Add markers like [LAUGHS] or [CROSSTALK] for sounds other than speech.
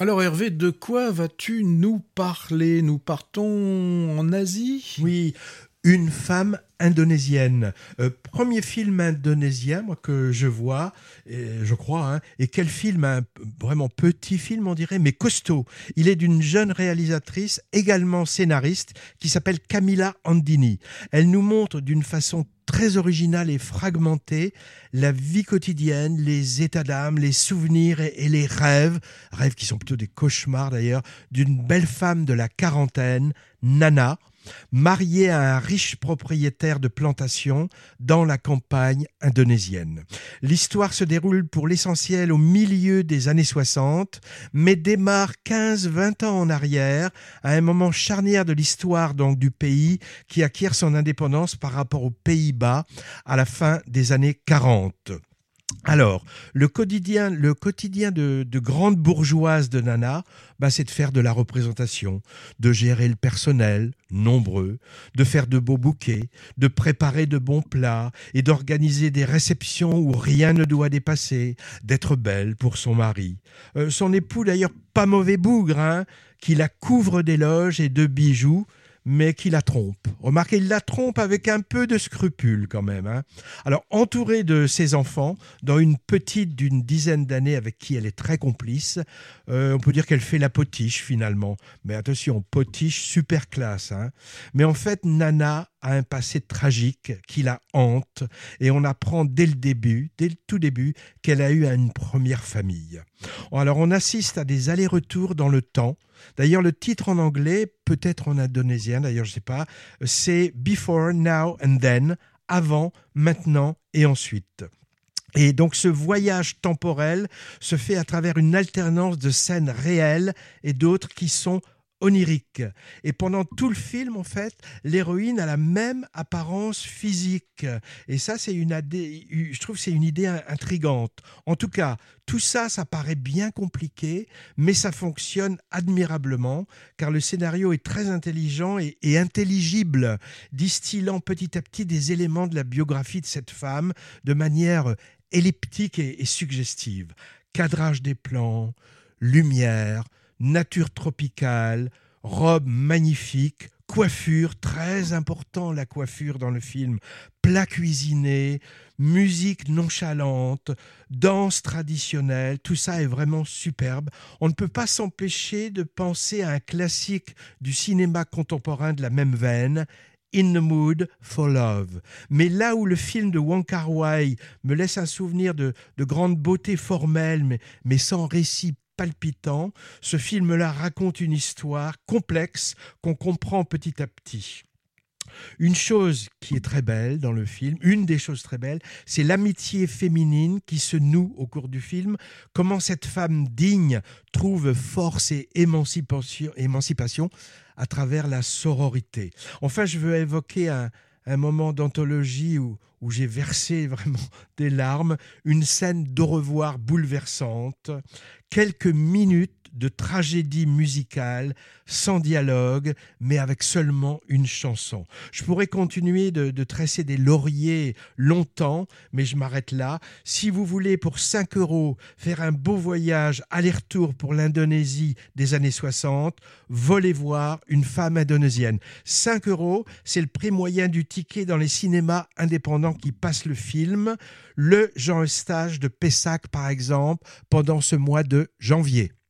Alors Hervé, de quoi vas-tu nous parler? Nous partons en Asie? Oui, une femme indonésienne. Euh, premier film indonésien que je vois, et je crois. Hein. et quel film? Un Vraiment petit film, on dirait, mais costaud. Il est d'une jeune réalisatrice, également scénariste, qui s'appelle Camilla Andini. Elle nous montre d'une façon très originale et fragmentée la vie quotidienne, les états d'âme, les souvenirs et, les rêves, rêves qui sont plutôt des cauchemars d'ailleurs, d'une belle femme de la quarantaine, Nana, mariée à un riche propriétaire de plantation dans la campagne indonésienne. L'histoire se déroule pour l'essentiel au milieu des années 60, mais démarre 15-20 ans en arrière, à un moment charnière de l'histoire du pays qui acquiert son indépendance par rapport aux Pays-Bas à la fin des années 40. Alors, le quotidien, le quotidien de, grande bourgeoise de Nana, bah, c'est de faire de la représentation, de gérer le personnel, nombreux, de faire de beaux bouquets, de préparer de bons plats et d'organiser des réceptions où rien ne doit dépasser, d'être belle pour son mari. Euh, son époux, d'ailleurs, pas mauvais bougre, hein, qui la couvre d'éloges et de bijoux, mais qui la trompe. Remarquez, il la trompe avec un peu de scrupule quand même. Hein. Alors, entourée de ses enfants, dans une petite d'une dizaine d'années avec qui elle est très complice, euh, on peut dire qu'elle fait la potiche finalement. Mais attention, potiche super classe. Hein. Mais en fait, Nana a un passé tragique qui la hante et on apprend dès le début, dès le tout début, qu'elle a eu une première famille. Alors on assiste à des allers-retours dans le temps. D'ailleurs le titre en anglais, peut-être en indonésien, d'ailleurs je ne sais pas, c'est Before, Now and Then, avant, maintenant et ensuite. Et donc ce voyage temporel se fait à travers une alternance de scènes réelles et d'autres qui sont onirique. Et pendant tout le film, en fait, l'héroïne a la même apparence physique. Et ça, c'est une, je trouve, c'est une idée intrigante. En tout cas, tout ça, ça paraît bien compliqué, mais ça fonctionne admirablement, car le scénario est très intelligent et, intelligible, distillant petit à petit des éléments de la biographie de cette femme de manière elliptique et suggestive. Cadrage des plans, lumière, nature tropicale, robe magnifique, coiffure, très important la coiffure dans le film, plat cuisiné, musique nonchalante, danse traditionnelle, tout ça est vraiment superbe. On ne peut pas s'empêcher de penser à un classique du cinéma contemporain de la même veine, In the Mood for Love. Mais là où le film de Wong Kar Wai me laisse un souvenir de, grande beauté formelle, mais, mais sans récit palpitant. Ce film-là raconte une histoire complexe qu'on comprend petit à petit. Une chose qui est très belle dans le film, une des choses très belles, c'est l'amitié féminine qui se noue au cours du film. Comment cette femme digne trouve force et émancipation, émancipation à travers la sororité. Enfin, je veux évoquer un, un moment d'anthologie où, où j'ai versé [LAUGHS] vraiment des larmes, une scène d'au revoir bouleversante, quelques minutes de tragédie musicale, sans dialogue, mais avec seulement une chanson. Je pourrais continuer de, tresser des lauriers longtemps, mais je m'arrête là. Si vous voulez, pour 5 euros, faire un beau voyage aller-retour pour l'Indonésie des années 60, volez voir une femme indonésienne. 5 euros, c'est le prix moyen du ticket dans les cinémas indépendants qui passent le film. Le Jean Eustache de Pessac, par exemple, pendant ce mois de janvier.